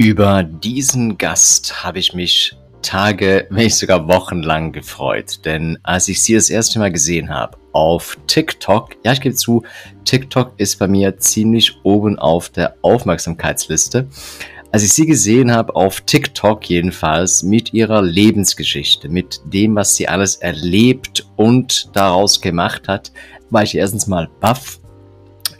Über diesen Gast habe ich mich Tage, wenn nicht sogar wochenlang gefreut. Denn als ich sie das erste Mal gesehen habe auf TikTok, ja, ich gebe zu, TikTok ist bei mir ziemlich oben auf der Aufmerksamkeitsliste. Als ich sie gesehen habe auf TikTok jedenfalls mit ihrer Lebensgeschichte, mit dem, was sie alles erlebt und daraus gemacht hat, war ich erstens mal baff,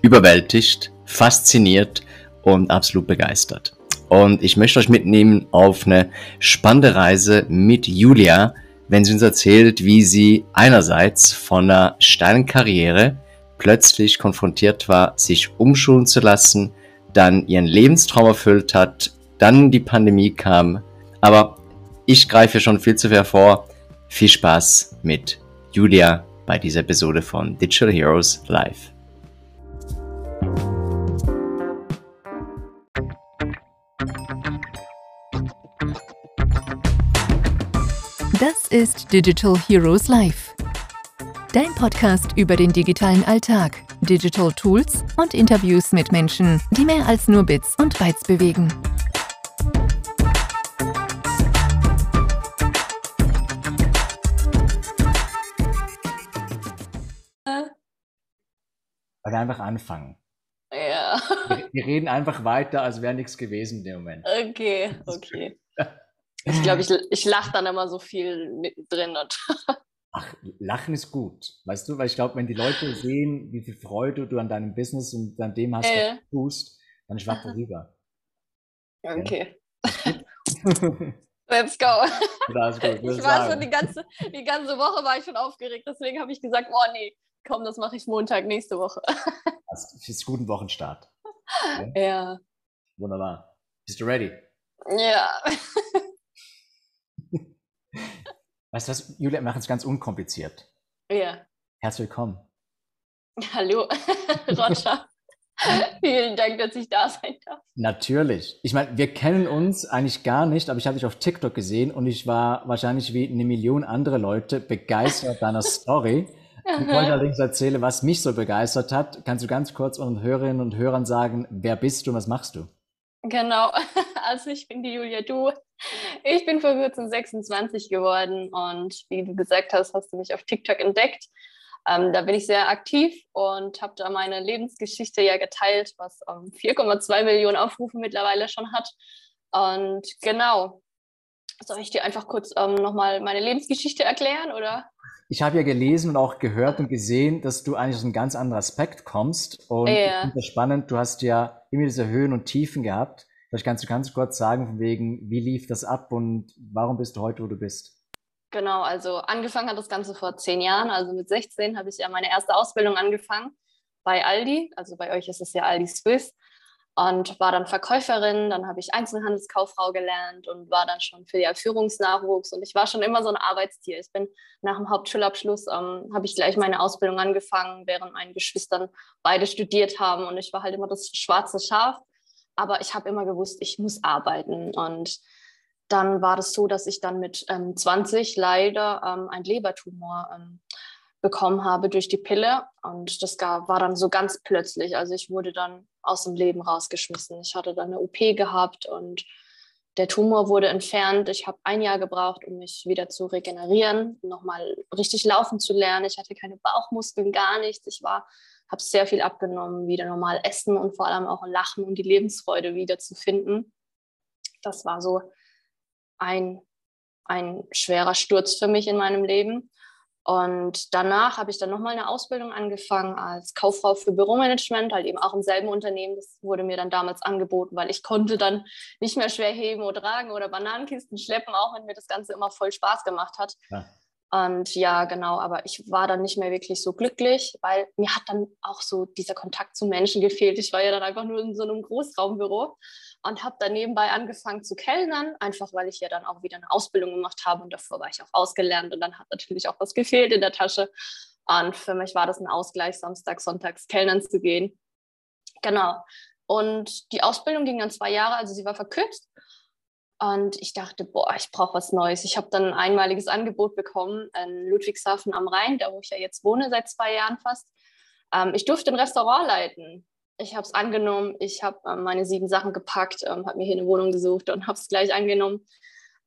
überwältigt, fasziniert und absolut begeistert. Und ich möchte euch mitnehmen auf eine spannende Reise mit Julia, wenn sie uns erzählt, wie sie einerseits von einer steilen Karriere plötzlich konfrontiert war, sich umschulen zu lassen, dann ihren Lebenstraum erfüllt hat, dann die Pandemie kam. Aber ich greife schon viel zu viel vor. Viel Spaß mit Julia bei dieser Episode von Digital Heroes Live. Das ist Digital Heroes Live. Dein Podcast über den digitalen Alltag, Digital Tools und Interviews mit Menschen, die mehr als nur Bits und Bytes bewegen. Weil wir einfach anfangen. Ja. Wir, wir reden einfach weiter, als wäre nichts gewesen in dem Moment. Okay, okay. Ich glaube, ich, ich lache dann immer so viel mittendrin. Und Ach, Lachen ist gut. Weißt du, weil ich glaube, wenn die Leute sehen, wie viel Freude du an deinem Business und an dem hast, was Äh. du tust, dann schwappt rüber. okay. Let's go. Gut, Ich war sagen. schon die ganze, die ganze Woche war ich schon aufgeregt, deswegen habe ich gesagt, oh nee, komm, das mache ich Montag nächste Woche. Das ist guten Wochenstart. Ja. Wunderbar. Bist du ready? Ja. Weißt du was, Julia, wir machen es ganz unkompliziert. Ja. Herzlich willkommen. Hallo, Roger. Vielen Dank, dass ich da sein darf. Natürlich. Ich meine, wir kennen uns eigentlich gar nicht, aber ich habe dich auf TikTok gesehen und ich war wahrscheinlich wie eine Million andere Leute begeistert deiner Story. Bevor ich allerdings erzähle, was mich so begeistert hat, kannst du ganz kurz unseren Hörerinnen und Hörern sagen, wer bist du und was machst du? Genau, also ich bin die Julia Du. Ich bin vor kurzem 26 geworden und wie du gesagt hast, hast du mich auf TikTok entdeckt. Ähm, da bin ich sehr aktiv und habe da meine Lebensgeschichte ja geteilt, was ähm, 4,2 Millionen Aufrufe mittlerweile schon hat. Und genau, soll ich dir einfach kurz ähm, nochmal meine Lebensgeschichte erklären oder? Ich habe ja gelesen und auch gehört und gesehen, dass du eigentlich aus einem ganz anderen Aspekt kommst. Und Ja. ich finde das spannend, du hast ja immer diese Höhen und Tiefen gehabt. Vielleicht kannst du ganz kurz sagen, von wegen, wie lief das ab und warum bist du heute, wo du bist? Genau, also angefangen hat das Ganze vor zehn Jahren. Also mit 16 habe ich ja meine erste Ausbildung angefangen bei Aldi. Also bei euch ist es ja Aldi Swiss. Und war dann Verkäuferin. Dann habe ich Einzelhandelskauffrau gelernt und war dann schon für den Führungsnachwuchs. Und ich war schon immer so ein Arbeitstier. Ich bin nach dem Hauptschulabschluss, ähm, habe ich gleich meine Ausbildung angefangen, während meine Geschwistern beide studiert haben. Und ich war halt immer das schwarze Schaf. Aber ich habe immer gewusst, ich muss arbeiten. Und dann war das so, dass ich dann mit ähm, 20 leider ähm, einen Lebertumor ähm, bekommen habe durch die Pille. Und das gar, war dann so ganz plötzlich. Also ich wurde dann aus dem Leben rausgeschmissen. Ich hatte dann eine OP gehabt und der Tumor wurde entfernt. Ich habe ein Jahr gebraucht, um mich wieder zu regenerieren, nochmal richtig laufen zu lernen. Ich hatte keine Bauchmuskeln, gar nichts. Ich war, habe sehr viel abgenommen, wieder normal essen und vor allem auch lachen und die Lebensfreude wieder zu finden. Das war so ein, ein schwerer Sturz für mich in meinem Leben. Und danach habe ich dann nochmal eine Ausbildung angefangen als Kauffrau für Büromanagement, halt eben auch im selben Unternehmen. Das wurde mir dann damals angeboten, weil ich konnte dann nicht mehr schwer heben oder tragen oder Bananenkisten schleppen, auch wenn mir das Ganze immer voll Spaß gemacht hat. Ja. Und ja, genau, aber ich war dann nicht mehr wirklich so glücklich, weil mir hat dann auch so dieser Kontakt zu Menschen gefehlt. Ich war ja dann einfach nur in so einem Großraumbüro und habe dann nebenbei angefangen zu kellnern, einfach weil ich ja dann auch wieder eine Ausbildung gemacht habe und davor war ich auch ausgelernt und dann hat natürlich auch was gefehlt in der Tasche. Und für mich war das ein Ausgleich, Samstag, Sonntags kellnern zu gehen. Genau. Und die Ausbildung ging dann zwei Jahre, also sie war verkürzt. Und ich dachte, boah, ich brauche was Neues. Ich habe dann ein einmaliges Angebot bekommen in Ludwigshafen am Rhein, da wo ich ja jetzt wohne seit zwei Jahren fast. Ähm, ich durfte ein Restaurant leiten. ich habe es angenommen. Ich habe ähm, meine sieben Sachen gepackt, ähm, habe mir hier eine Wohnung gesucht und habe es gleich angenommen.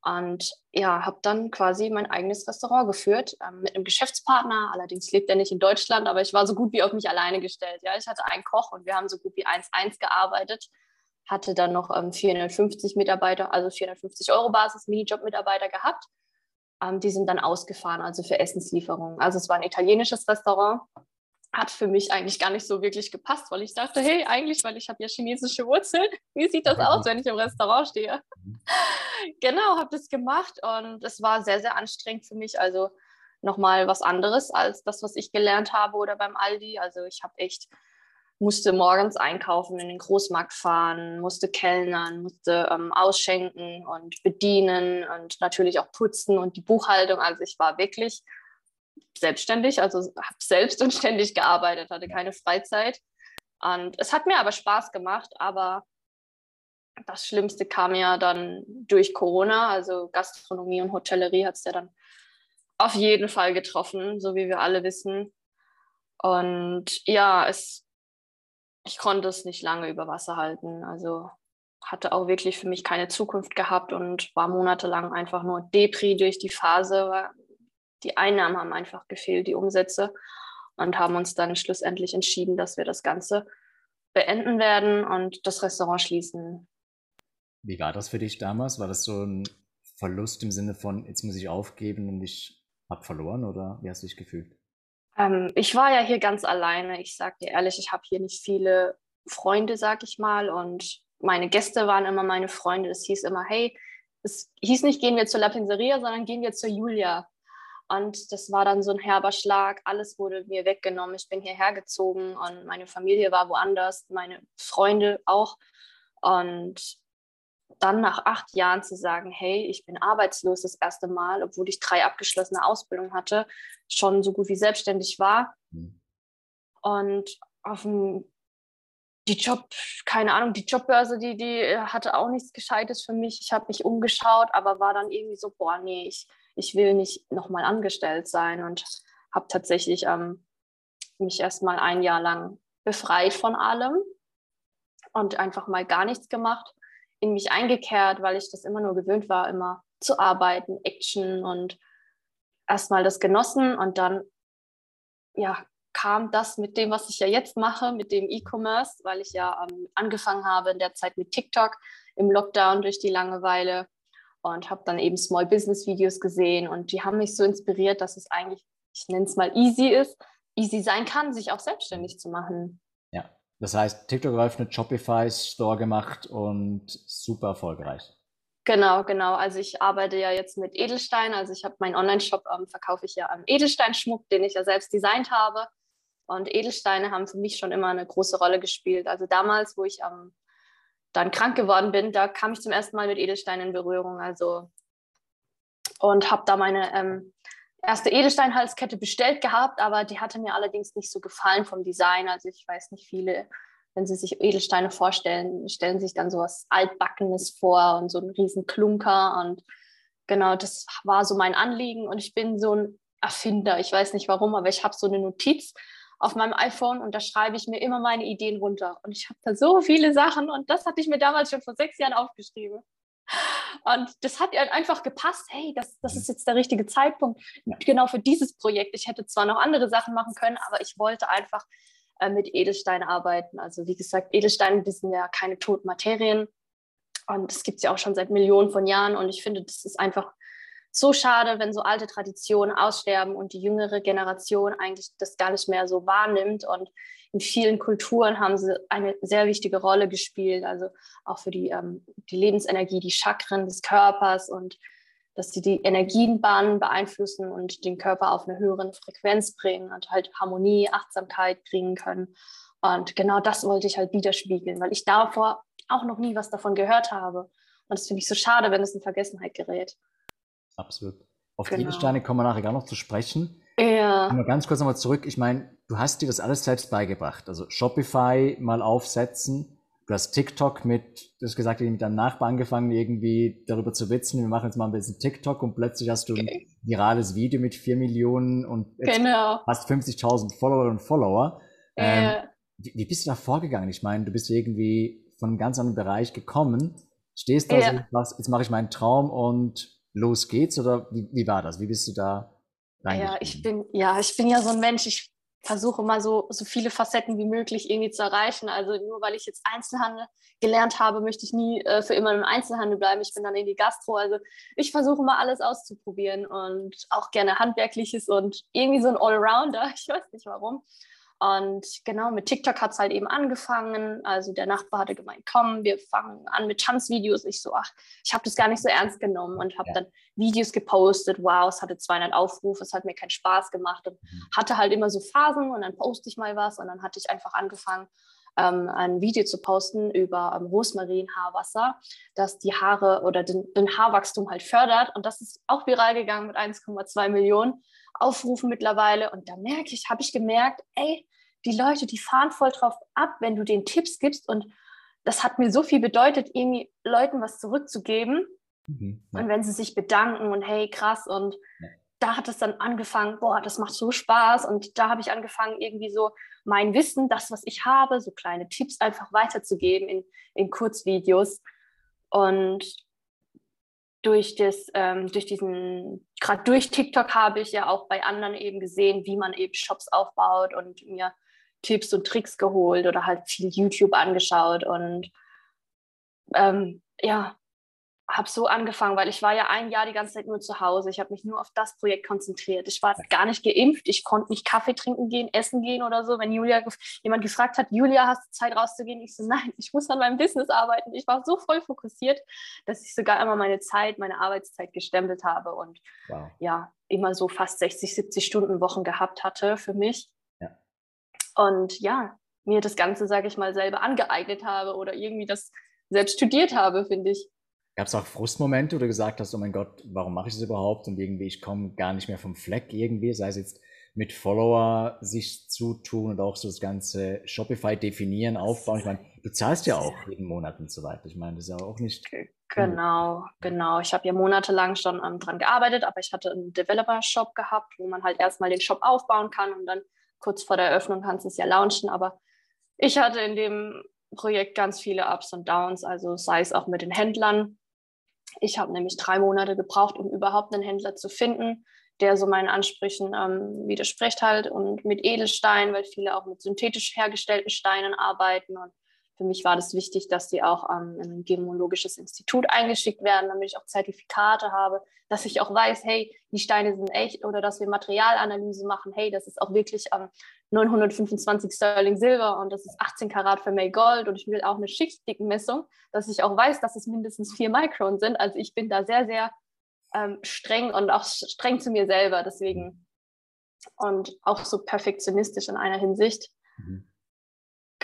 Und ja, habe dann quasi mein eigenes Restaurant geführt ähm, mit einem Geschäftspartner. Allerdings lebt er nicht in Deutschland, aber ich war so gut wie auf mich alleine gestellt. Ja, ich hatte einen Koch und wir haben so gut wie 1-1 gearbeitet. Hatte dann noch ähm, 450 Mitarbeiter, also 450 Euro Basis Minijob-Mitarbeiter gehabt. Ähm, die sind dann ausgefahren, also für Essenslieferungen. Also es war ein italienisches Restaurant hat für mich eigentlich gar nicht so wirklich gepasst, weil ich dachte, hey, eigentlich, weil ich habe ja chinesische Wurzeln, wie sieht das aus, wenn ich im Restaurant stehe? Mhm. genau, habe das gemacht und es war sehr, sehr anstrengend für mich. Also nochmal was anderes als das, was ich gelernt habe oder beim Aldi. Also ich habe echt, musste morgens einkaufen, in den Großmarkt fahren, musste kellnern, musste ähm, ausschenken und bedienen und natürlich auch putzen und die Buchhaltung. Also ich war wirklich selbstständig, also habe selbst und ständig gearbeitet, hatte keine Freizeit. Und es hat mir aber Spaß gemacht, aber das Schlimmste kam ja dann durch Corona, also Gastronomie und Hotellerie hat es ja dann auf jeden Fall getroffen, so wie wir alle wissen. Und ja, es, ich konnte es nicht lange über Wasser halten. Also hatte auch wirklich für mich keine Zukunft gehabt und war monatelang einfach nur Depri durch die Phase, die Einnahmen haben einfach gefehlt, die Umsätze und haben uns dann schlussendlich entschieden, dass wir das Ganze beenden werden und das Restaurant schließen. Wie war das für dich damals? War das so ein Verlust im Sinne von, jetzt muss ich aufgeben und ich habe verloren oder wie hast du dich gefühlt? Ähm, ich war ja hier ganz alleine. Ich sage dir ehrlich, ich habe hier nicht viele Freunde, sag ich mal. Und meine Gäste waren immer meine Freunde. Es hieß immer, hey, es hieß nicht, gehen wir zur La Pinzeria, sondern gehen wir zur Julia. Und das war dann so ein herber Schlag. Alles wurde mir weggenommen. Ich bin hierher gezogen und meine Familie war woanders, meine Freunde auch. Und dann nach acht Jahren zu sagen, hey, ich bin arbeitslos das erste Mal, obwohl ich drei abgeschlossene Ausbildungen hatte, schon so gut wie selbstständig war. Mhm. Und auf dem, die Job, keine Ahnung, die Jobbörse, die, die hatte auch nichts Gescheites für mich. Ich habe mich umgeschaut, aber war dann irgendwie so, boah, nee, ich, ich will nicht nochmal angestellt sein und habe tatsächlich ähm, mich erstmal ein Jahr lang befreit von allem und einfach mal gar nichts gemacht, in mich eingekehrt, weil ich das immer nur gewöhnt war, immer zu arbeiten, Action und erstmal das genossen und dann ja, kam das mit dem, was ich ja jetzt mache, mit dem E-Commerce, weil ich ja ähm, angefangen habe in der Zeit mit TikTok im Lockdown durch die Langeweile und habe dann eben Small Business Videos gesehen und die haben mich so inspiriert, dass es eigentlich, ich nenne es mal easy ist, easy sein kann, sich auch selbstständig zu machen. Das heißt, TikTok eröffnet, Shopify Store gemacht und super erfolgreich. Genau, genau. Also ich arbeite ja jetzt mit Edelstein. Also ich habe meinen Online-Shop, ähm, verkaufe ich ja am Edelsteinschmuck, den ich ja selbst designt habe. Und Edelsteine haben für mich schon immer eine große Rolle gespielt. Also damals, wo ich am dann krank geworden bin, da kam ich zum ersten Mal mit Edelsteinen in Berührung. Also und habe da meine ähm, erste Edelsteinhalskette bestellt gehabt, aber die hatte mir allerdings nicht so gefallen vom Design. Also ich weiß nicht viele, wenn sie sich Edelsteine vorstellen, stellen sich dann so was altbackenes vor und so einen riesen Klunker und genau, das war so mein Anliegen und ich bin so ein Erfinder. Ich weiß nicht warum, aber ich habe so eine Notiz auf meinem iPhone und da schreibe ich mir immer meine Ideen runter. Und ich habe da so viele Sachen und das hatte ich mir damals schon vor sechs Jahren aufgeschrieben. Und das hat einfach gepasst. Hey, das, das ist jetzt der richtige Zeitpunkt, genau für dieses Projekt. Ich hätte zwar noch andere Sachen machen können, aber ich wollte einfach äh, mit Edelsteinen arbeiten. Also wie gesagt, Edelsteine, die sind ja keine toten Materien. Und das gibt es ja auch schon seit Millionen von Jahren. Und ich finde, das ist einfach so schade, wenn so alte Traditionen aussterben und die jüngere Generation eigentlich das gar nicht mehr so wahrnimmt. Und in vielen Kulturen haben sie eine sehr wichtige Rolle gespielt, also auch für die, ähm, die Lebensenergie, die Chakren des Körpers und dass sie die Energienbahnen beeinflussen und den Körper auf eine höhere Frequenz bringen und halt Harmonie, Achtsamkeit bringen können. Und genau das wollte ich halt widerspiegeln, weil ich davor auch noch nie was davon gehört habe. Und das finde ich so schade, wenn es in Vergessenheit gerät. Absolut. Auf genau. die Edelsteine kommen wir nachher gar noch zu sprechen. Ja. Aber ganz kurz nochmal zurück. Ich meine, du hast dir das alles selbst beigebracht. Also Shopify mal aufsetzen. Du hast TikTok mit, du hast gesagt, mit deinem Nachbar angefangen, irgendwie darüber zu witzen. Wir machen jetzt mal ein bisschen TikTok und plötzlich hast du ein virales Video mit vier Millionen und genau. hast 50.000 Follower und Follower. Ähm, wie, wie bist du da vorgegangen? Ich meine, du bist irgendwie von einem ganz anderen Bereich gekommen, stehst da ja. so, jetzt mache ich meinen Traum und los geht's oder wie, wie war das? Wie bist du da ja, ich bin, ja, ich bin ja so ein Mensch, ich versuche mal so, so viele Facetten wie möglich irgendwie zu erreichen. Also nur weil ich jetzt Einzelhandel gelernt habe, möchte ich nie äh, für immer im Einzelhandel bleiben. Ich bin dann in die Gastro. Also ich versuche mal alles auszuprobieren und auch gerne Handwerkliches und irgendwie so ein Allrounder. Ich weiß nicht warum. Und genau, mit TikTok hat es halt eben angefangen. Also der Nachbar hatte gemeint, komm, wir fangen an mit Tanzvideos. Ich so, ach, ich habe das gar nicht so ernst genommen und habe ja. dann Videos gepostet. Wow, es hatte 200 Aufrufe, es hat mir keinen Spaß gemacht und mhm. hatte halt immer so Phasen und dann poste ich mal was und dann hatte ich einfach angefangen, ähm, ein Video zu posten über ähm, Rosmarin-Haarwasser, das die Haare oder den, den Haarwachstum halt fördert. Und das ist auch viral gegangen mit 1,2 Millionen. Aufrufen mittlerweile. Und da merke ich, habe ich gemerkt, ey, die Leute, die fahren voll drauf ab, wenn du den Tipps gibst. Und das hat mir so viel bedeutet, irgendwie Leuten was zurückzugeben. Mhm, ja. Und wenn sie sich bedanken und hey, krass. Und ja. da hat es dann angefangen, boah, das macht so Spaß. Und da habe ich angefangen, irgendwie so mein Wissen, das, was ich habe, so kleine Tipps einfach weiterzugeben in, in Kurzvideos. Und durch, das, ähm, durch diesen, gerade durch TikTok habe ich ja auch bei anderen eben gesehen, wie man eben Shops aufbaut und mir Tipps und Tricks geholt oder halt viel YouTube angeschaut und ähm, ja, habe so angefangen, weil ich war ja ein Jahr die ganze Zeit nur zu Hause. Ich habe mich nur auf das Projekt konzentriert. Ich war gar nicht geimpft. Ich konnte nicht Kaffee trinken gehen, essen gehen oder so. Wenn Julia jemand gefragt hat, Julia, hast du Zeit rauszugehen? Ich so, nein, ich muss an meinem Business arbeiten. Ich war so voll fokussiert, dass ich sogar immer meine Zeit, meine Arbeitszeit gestempelt habe und wow. ja, immer so fast 60, 70 Stunden Wochen gehabt hatte für mich. Ja. Und ja, mir das Ganze, sage ich mal, selber angeeignet habe oder irgendwie das selbst studiert habe, finde ich. Gab es auch Frustmomente, wo du gesagt hast, oh mein Gott, warum mache ich das überhaupt? Und irgendwie, ich komme gar nicht mehr vom Fleck irgendwie, sei es jetzt mit Follower sich zutun und auch so das ganze Shopify definieren, aufbauen. Ich meine, du zahlst ja auch jeden Monat und so weiter. Ich meine, das ist ja auch nicht. Genau, genau. Ich habe ja monatelang schon ähm, dran gearbeitet, aber ich hatte einen Developer-Shop gehabt, wo man halt erstmal den Shop aufbauen kann und dann kurz vor der Eröffnung kannst du es ja launchen. Aber ich hatte in dem Projekt ganz viele Ups und Downs, also sei es auch mit den Händlern, ich habe nämlich drei Monate gebraucht, um überhaupt einen Händler zu finden, der so meinen Ansprüchen ähm, widerspricht halt und mit Edelsteinen, weil viele auch mit synthetisch hergestellten Steinen arbeiten und für mich war das wichtig, dass die auch ähm, in ein gemologisches Institut eingeschickt werden, damit ich auch Zertifikate habe, dass ich auch weiß, hey, die Steine sind echt oder dass wir Materialanalyse machen, hey, das ist auch wirklich ähm, 925 Sterling Silber und das ist 18 Karat für May Gold und ich will auch eine Schichtdickenmessung, dass ich auch weiß, dass es mindestens vier Mikron sind. Also ich bin da sehr, sehr ähm, streng und auch streng zu mir selber, deswegen und auch so perfektionistisch in einer Hinsicht. Mhm.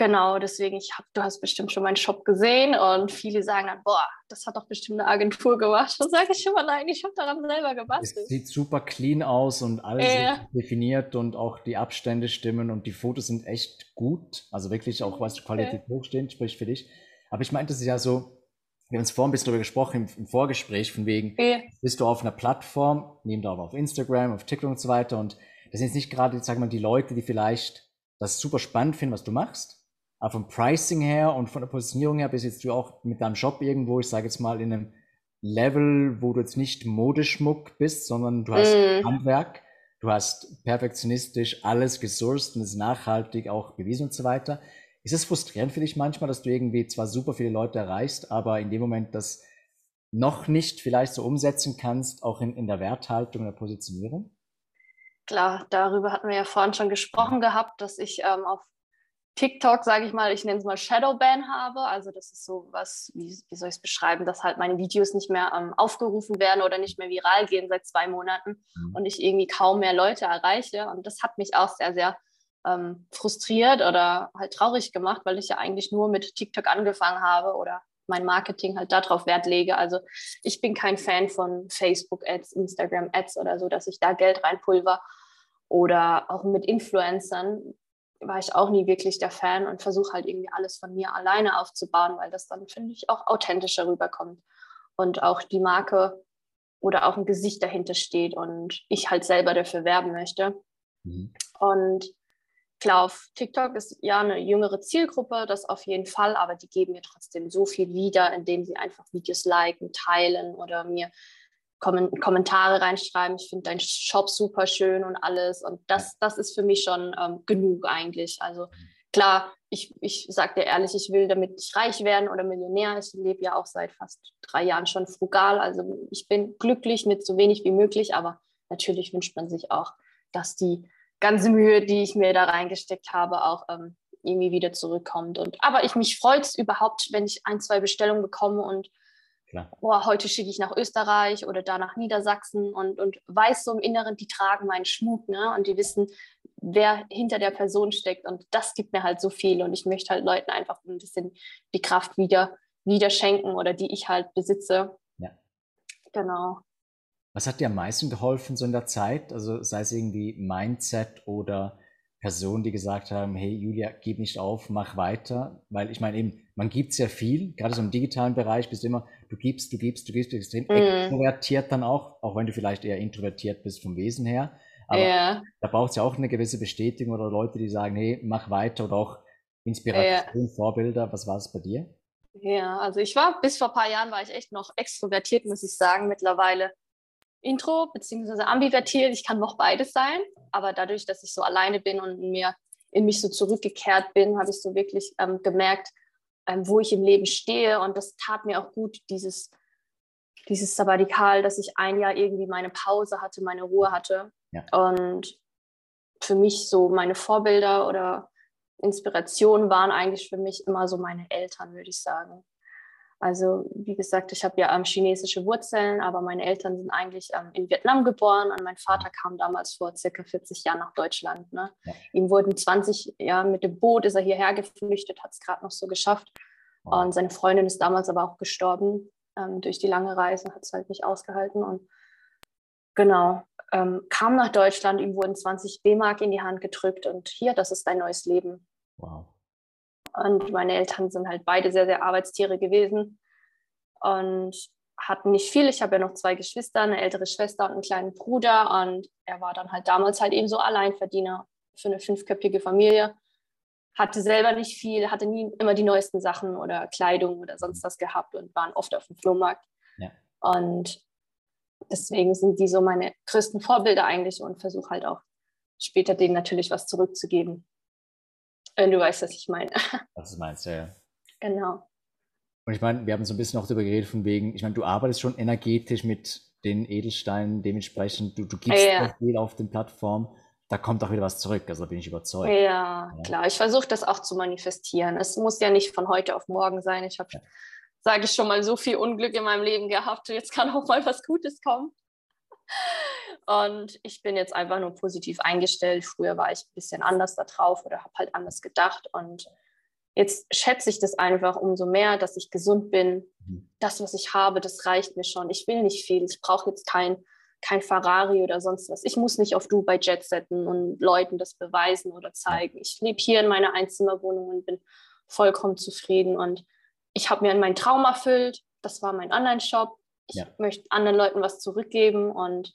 Genau, deswegen, ich hab, du hast bestimmt schon meinen Shop gesehen und viele sagen dann, boah, das hat doch bestimmt eine Agentur gemacht. Dann sage ich schon mal, nein, ich habe daran selber gebastelt. Es sieht super clean aus und alles äh. definiert und auch die Abstände stimmen und die Fotos sind echt gut. Also wirklich auch, was Qualität okay. hochstehend, sprich für dich. Aber ich meinte, es ist ja so, wir haben uns vorhin ein bisschen darüber gesprochen im, im Vorgespräch, von wegen, äh. bist du auf einer Plattform, nehmen da auf Instagram, auf TikTok und so weiter und das sind jetzt nicht gerade, sagen wir mal, die Leute, die vielleicht das super spannend finden, was du machst, aber vom Pricing her und von der Positionierung her bist jetzt du auch mit deinem Shop irgendwo, ich sage jetzt mal, in einem Level, wo du jetzt nicht Modeschmuck bist, sondern du hast mm. Handwerk, du hast perfektionistisch alles gesourced und ist nachhaltig auch bewiesen und so weiter. Ist es frustrierend für dich manchmal, dass du irgendwie zwar super viele Leute erreichst, aber in dem Moment das noch nicht vielleicht so umsetzen kannst, auch in, in der Werthaltung, in der Positionierung? Klar, darüber hatten wir ja vorhin schon gesprochen gehabt, dass ich ähm, auf TikTok, sage ich mal, ich nenne es mal Shadowban habe. Also das ist so was, wie, wie soll ich es beschreiben, dass halt meine Videos nicht mehr ähm, aufgerufen werden oder nicht mehr viral gehen seit zwei Monaten mhm. und ich irgendwie kaum mehr Leute erreiche. Und das hat mich auch sehr, sehr ähm, frustriert oder halt traurig gemacht, weil ich ja eigentlich nur mit TikTok angefangen habe oder mein Marketing halt darauf Wert lege. Also ich bin kein Fan von Facebook-Ads, Instagram-Ads oder so, dass ich da Geld reinpulver oder auch mit Influencern war ich auch nie wirklich der Fan und versuche halt irgendwie alles von mir alleine aufzubauen, weil das dann, finde ich, auch authentischer rüberkommt und auch die Marke oder auch ein Gesicht dahinter steht und ich halt selber dafür werben möchte. Mhm. Und klar, auf TikTok ist ja eine jüngere Zielgruppe, das auf jeden Fall, aber die geben mir trotzdem so viel wieder, indem sie einfach Videos liken, teilen oder mir Kommentare reinschreiben. Ich finde deinen Shop super schön und alles. Und das, das ist für mich schon ähm, genug eigentlich. Also klar, ich, ich sage dir ehrlich, ich will damit nicht reich werden oder Millionär. Ich lebe ja auch seit fast drei Jahren schon frugal. Also ich bin glücklich mit so wenig wie möglich, aber natürlich wünscht man sich auch, dass die ganze Mühe, die ich mir da reingesteckt habe, auch ähm, irgendwie wieder zurückkommt. Und, aber ich mich freut es überhaupt, wenn ich ein, zwei Bestellungen bekomme und boah, heute schicke ich nach Österreich oder da nach Niedersachsen und, und weiß so im Inneren, die tragen meinen Schmuck ne? und die wissen, wer hinter der Person steckt. Und das gibt mir halt so viel. Und ich möchte halt Leuten einfach ein bisschen die Kraft wieder, wieder schenken oder die ich halt besitze. Ja. Genau. Was hat dir am meisten geholfen so in der Zeit? Also sei es irgendwie Mindset oder Personen, die gesagt haben, hey Julia, gib nicht auf, mach weiter. Weil ich meine eben, man gibt sehr viel, gerade so im digitalen Bereich bist du immer, du gibst, du gibst, du gibst, extrem mm. extrovertiert dann auch, auch wenn du vielleicht eher introvertiert bist vom Wesen her. Aber yeah. da braucht es ja auch eine gewisse Bestätigung oder Leute, die sagen, hey, mach weiter oder auch Inspiration, yeah. Vorbilder. Was war es bei dir? Ja, also ich war bis vor ein paar Jahren war ich echt noch extrovertiert, muss ich sagen. Mittlerweile Intro bzw. ambivertiert. Ich kann noch beides sein, aber dadurch, dass ich so alleine bin und mir in mich so zurückgekehrt bin, habe ich so wirklich ähm, gemerkt, ähm, wo ich im Leben stehe. Und das tat mir auch gut, dieses, dieses Sabbatikal, dass ich ein Jahr irgendwie meine Pause hatte, meine Ruhe hatte. Ja. Und für mich so meine Vorbilder oder Inspirationen waren eigentlich für mich immer so meine Eltern, würde ich sagen. Also wie gesagt, ich habe ja ähm, chinesische Wurzeln, aber meine Eltern sind eigentlich ähm, in Vietnam geboren und mein Vater kam damals vor circa 40 Jahren nach Deutschland. Ne? Ja. Ihm wurden 20 Jahre mit dem Boot, ist er hierher geflüchtet, hat es gerade noch so geschafft. Wow. Und seine Freundin ist damals aber auch gestorben ähm, durch die lange Reise, hat es halt nicht ausgehalten. Und genau, ähm, kam nach Deutschland, ihm wurden 20 D-Mark in die Hand gedrückt und hier, das ist dein neues Leben. Wow. Und meine Eltern sind halt beide sehr, sehr Arbeitstiere gewesen und hatten nicht viel. Ich habe ja noch zwei Geschwister, eine ältere Schwester und einen kleinen Bruder. Und er war dann halt damals halt eben so Alleinverdiener für eine fünfköpfige Familie. Hatte selber nicht viel, hatte nie immer die neuesten Sachen oder Kleidung oder sonst was gehabt und waren oft auf dem Flohmarkt. Ja. Und deswegen sind die so meine größten Vorbilder eigentlich und versuche halt auch später denen natürlich was zurückzugeben. Wenn du weißt, was ich meine. Was du meinst, ja. Genau. Und ich meine, wir haben so ein bisschen auch darüber geredet, von wegen, ich meine, du arbeitest schon energetisch mit den Edelsteinen, dementsprechend, du, du gibst ja. viel auf den Plattformen, da kommt auch wieder was zurück, also bin ich überzeugt. Ja, ja. klar, ich versuche das auch zu manifestieren. Es muss ja nicht von heute auf morgen sein. Ich habe, ja. sage ich schon mal, so viel Unglück in meinem Leben gehabt, jetzt kann auch mal was Gutes kommen. Und ich bin jetzt einfach nur positiv eingestellt. Früher war ich ein bisschen anders da drauf oder habe halt anders gedacht. Und jetzt schätze ich das einfach umso mehr, dass ich gesund bin. Mhm. Das, was ich habe, das reicht mir schon. Ich will nicht viel. Ich brauche jetzt kein, kein Ferrari oder sonst was. Ich muss nicht auf Dubai Jet setzen und Leuten das beweisen oder zeigen. Ich lebe hier in meiner Einzimmerwohnung und bin vollkommen zufrieden. Und ich habe mir meinen Traum erfüllt. Das war mein Online-Shop. Ich ja. möchte anderen Leuten was zurückgeben und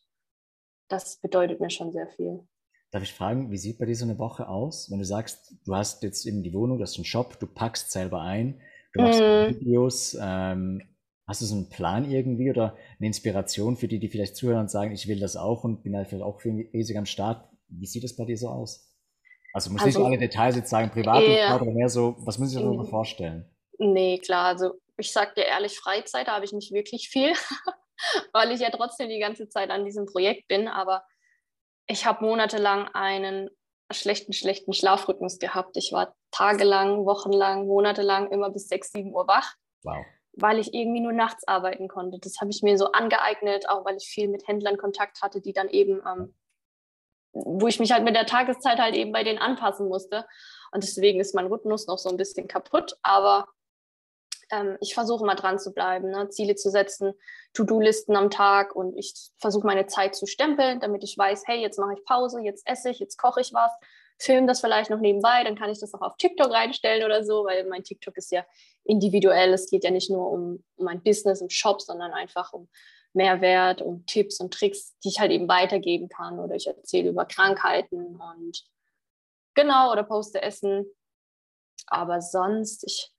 das bedeutet mir schon sehr viel. Darf ich fragen, wie sieht bei dir so eine Woche aus? Wenn du sagst, du hast jetzt eben die Wohnung, du hast einen Shop, du packst selber ein, du machst mm. Videos, ähm, hast du so einen Plan irgendwie oder eine Inspiration für die, die vielleicht zuhören und sagen, ich will das auch und bin halt vielleicht auch riesig am Start? Wie sieht das bei dir so aus? Also muss also, nicht alle Details jetzt sagen, privat ja, oder mehr so, was muss ich mir mm. vorstellen? Nee, klar, also ich sag dir ehrlich, Freizeit habe ich nicht wirklich viel. weil ich ja trotzdem die ganze Zeit an diesem Projekt bin. Aber ich habe monatelang einen schlechten, schlechten Schlafrhythmus gehabt. Ich war tagelang, wochenlang, monatelang immer bis 6, 7 Uhr wach. Wow. Weil ich irgendwie nur nachts arbeiten konnte. Das habe ich mir so angeeignet, auch weil ich viel mit Händlern Kontakt hatte, die dann eben, ähm, wo ich mich halt mit der Tageszeit halt eben bei denen anpassen musste. Und deswegen ist mein Rhythmus noch so ein bisschen kaputt. Aber ähm, ich versuche mal dran zu bleiben, ne? Ziele zu setzen, To-Do-Listen am Tag und ich versuche meine Zeit zu stempeln, damit ich weiß, hey, jetzt mache ich Pause, jetzt esse ich, jetzt koche ich was, filme das vielleicht noch nebenbei, dann kann ich das auch auf TikTok reinstellen oder so, weil mein TikTok ist ja individuell. Es geht ja nicht nur um, um mein Business im Shop, sondern einfach um Mehrwert, um Tipps und Tricks, die ich halt eben weitergeben kann oder ich erzähle über Krankheiten und Genau, oder poste Essen. Aber sonst, ich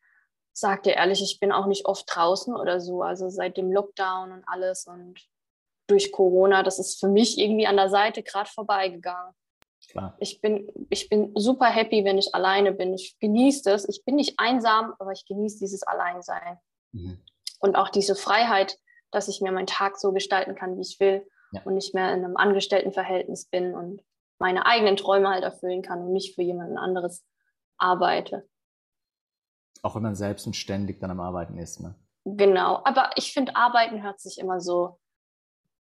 sag dir ehrlich, ich bin auch nicht oft draußen oder so. Also seit dem Lockdown und alles und durch Corona, das ist für mich irgendwie an der Seite gerade vorbeigegangen. Klar. Ich bin, ich bin super happy, wenn ich alleine bin. Ich genieße das. Ich bin nicht einsam, aber ich genieße dieses Alleinsein. Mhm. Und auch diese Freiheit, dass ich mir meinen Tag so gestalten kann, wie ich will ja. und nicht mehr in einem Angestelltenverhältnis bin und meine eigenen Träume halt erfüllen kann und nicht für jemanden anderes arbeite. Auch wenn man selbst und ständig dann am Arbeiten ist, ne? Genau, aber ich finde, Arbeiten hört sich immer so,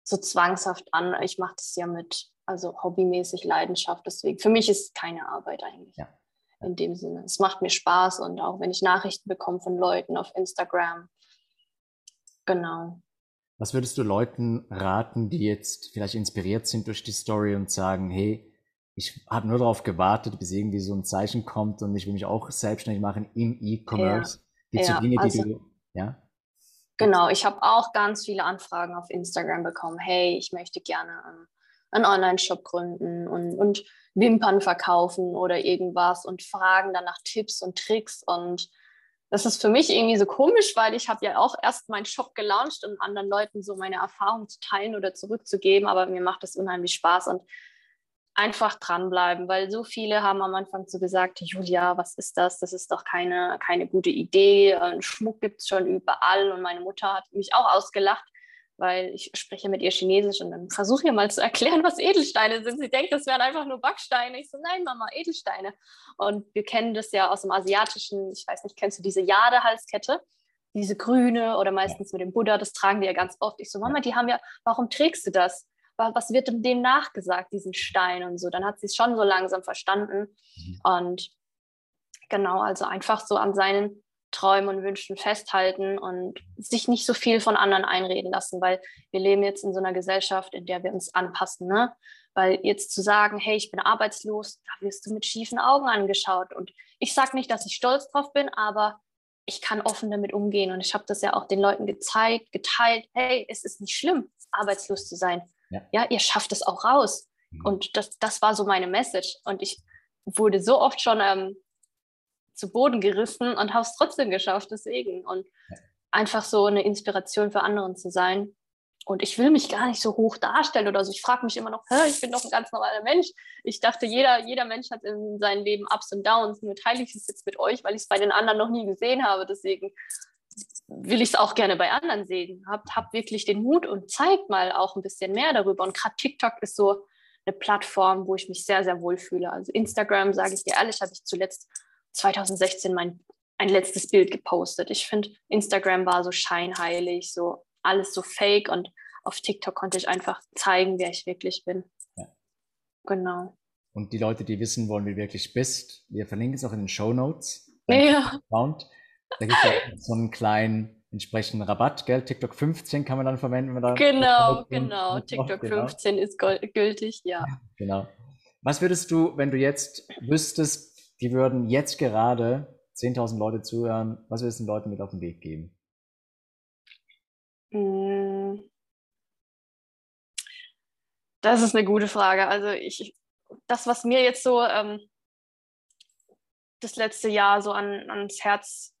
so zwangshaft an. Ich mache das ja mit, also hobbymäßig Leidenschaft, deswegen. Für mich ist es keine Arbeit eigentlich. Ja. In dem Sinne. Es macht mir Spaß und auch wenn ich Nachrichten bekomme von Leuten auf Instagram. Genau. Was würdest du Leuten raten, die jetzt vielleicht inspiriert sind durch die Story und sagen, hey, ich habe nur darauf gewartet, bis irgendwie so ein Zeichen kommt und ich will mich auch selbstständig machen im E-Commerce. Ja. Gibt ja, Dinge, die also, du, ja? Genau, ich habe auch ganz viele Anfragen auf Instagram bekommen. Hey, ich möchte gerne ähm, einen Online-Shop gründen und, und Wimpern verkaufen oder irgendwas und fragen dann nach Tipps und Tricks und das ist für mich irgendwie so komisch, weil ich habe ja auch erst meinen Shop gelauncht, um anderen Leuten so meine Erfahrungen zu teilen oder zurückzugeben, aber mir macht das unheimlich Spaß und einfach dranbleiben, weil so viele haben am Anfang so gesagt, Julia, was ist das? Das ist doch keine, keine gute Idee. Schmuck gibt es schon überall. Und meine Mutter hat mich auch ausgelacht, weil ich spreche mit ihr Chinesisch und dann versuche ihr mal zu erklären, was Edelsteine sind. Sie denkt, das wären einfach nur Backsteine. Ich so, nein, Mama, Edelsteine. Und wir kennen das ja aus dem Asiatischen, ich weiß nicht, kennst du diese Jade-Halskette? Diese grüne oder meistens mit dem Buddha, das tragen die ja ganz oft. Ich so, Mama, die haben ja, warum trägst du das? Was wird dem nachgesagt, diesen Stein und so. Dann hat sie es schon so langsam verstanden. Mhm. Und genau, also einfach so an seinen Träumen und Wünschen festhalten und sich nicht so viel von anderen einreden lassen, weil wir leben jetzt in so einer Gesellschaft, in der wir uns anpassen. Ne? Weil jetzt zu sagen, hey, ich bin arbeitslos, da wirst du mit schiefen Augen angeschaut. Und ich sage nicht, dass ich stolz drauf bin, aber ich kann offen damit umgehen. Und ich habe das ja auch den Leuten gezeigt, geteilt. Hey, es ist nicht schlimm, arbeitslos zu sein. Ja. ja, ihr schafft es auch raus. Mhm. Und das, das war so meine Message. Und ich wurde so oft schon ähm, zu Boden gerissen und habe es trotzdem geschafft, deswegen. Und ja. einfach so eine Inspiration für anderen zu sein. Und ich will mich gar nicht so hoch darstellen oder so. Ich frage mich immer noch, ich bin doch ein ganz normaler Mensch. Ich dachte, jeder, jeder Mensch hat in seinem Leben Ups und Downs. Nur teile ich es jetzt mit euch, weil ich es bei den anderen noch nie gesehen habe. Deswegen will ich es auch gerne bei anderen sehen. Habt hab wirklich den Mut und zeigt mal auch ein bisschen mehr darüber. Und gerade TikTok ist so eine Plattform, wo ich mich sehr, sehr wohl fühle. Also Instagram, sage ich dir ehrlich, habe ich zuletzt 2016 mein ein letztes Bild gepostet. Ich finde, Instagram war so scheinheilig, so alles so fake und auf TikTok konnte ich einfach zeigen, wer ich wirklich bin. Ja. Genau. Und die Leute, die wissen wollen, wie du wirklich bist, wir verlinken es auch in den Show Notes. Ja. Account. Da gibt es ja so einen kleinen entsprechenden Rabatt, gell? TikTok 15 kann man dann verwenden. Wenn man da genau, genau. TikTok genau. 15 ist gültig, ja. Genau. Was würdest du, wenn du jetzt wüsstest, die würden jetzt gerade 10.000 Leute zuhören, was würdest du den Leuten mit auf den Weg geben? Hm. Das ist eine gute Frage. Also ich, das, was mir jetzt so ähm, das letzte Jahr so an, ans Herz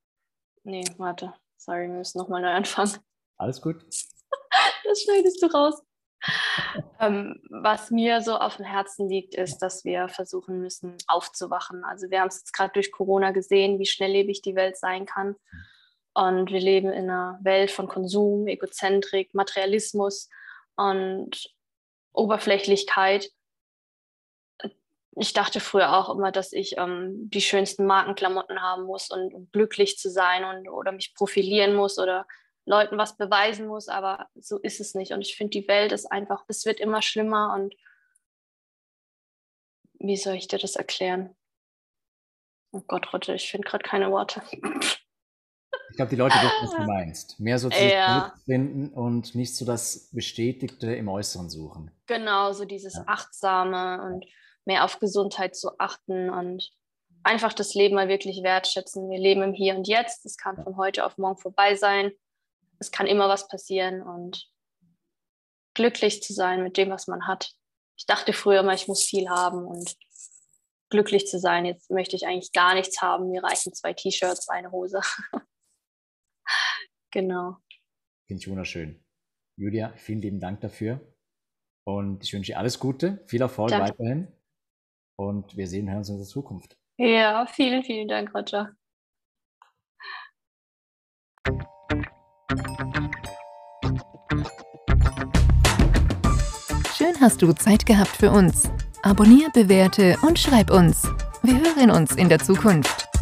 Nee, warte. Sorry, wir müssen nochmal neu anfangen. Alles gut. das schneidest du raus. ähm, was mir so auf dem Herzen liegt, ist, dass wir versuchen müssen, aufzuwachen. Also wir haben es jetzt gerade durch Corona gesehen, wie schnelllebig die Welt sein kann. Und wir leben in einer Welt von Konsum, Egozentrik, Materialismus und Oberflächlichkeit ich dachte früher auch immer, dass ich ähm, die schönsten Markenklamotten haben muss und um glücklich zu sein und oder mich profilieren muss oder Leuten was beweisen muss, aber so ist es nicht. Und ich finde, die Welt ist einfach, es wird immer schlimmer und wie soll ich dir das erklären? Oh Gott, Rotte, ich finde gerade keine Worte. Ich glaube, die Leute wissen, was du meinst. Mehr so zu ja. finden und nicht so das Bestätigte im Äußeren suchen. Genau, so dieses ja. Achtsame und mehr auf Gesundheit zu achten und einfach das Leben mal wirklich wertschätzen. Wir leben im Hier und Jetzt. Es kann von heute auf morgen vorbei sein. Es kann immer was passieren und glücklich zu sein mit dem, was man hat. Ich dachte früher immer, ich muss viel haben und glücklich zu sein. Jetzt möchte ich eigentlich gar nichts haben. Mir reichen zwei T-Shirts, eine Hose. genau. Finde ich wunderschön. Julia, vielen lieben Dank dafür. Und ich wünsche dir alles Gute, viel Erfolg Danke. weiterhin. Und wir sehen uns in der Zukunft. Ja, vielen, vielen Dank, Roger. Schön hast du Zeit gehabt für uns. Abonnier, bewerte und schreib uns. Wir hören uns in der Zukunft.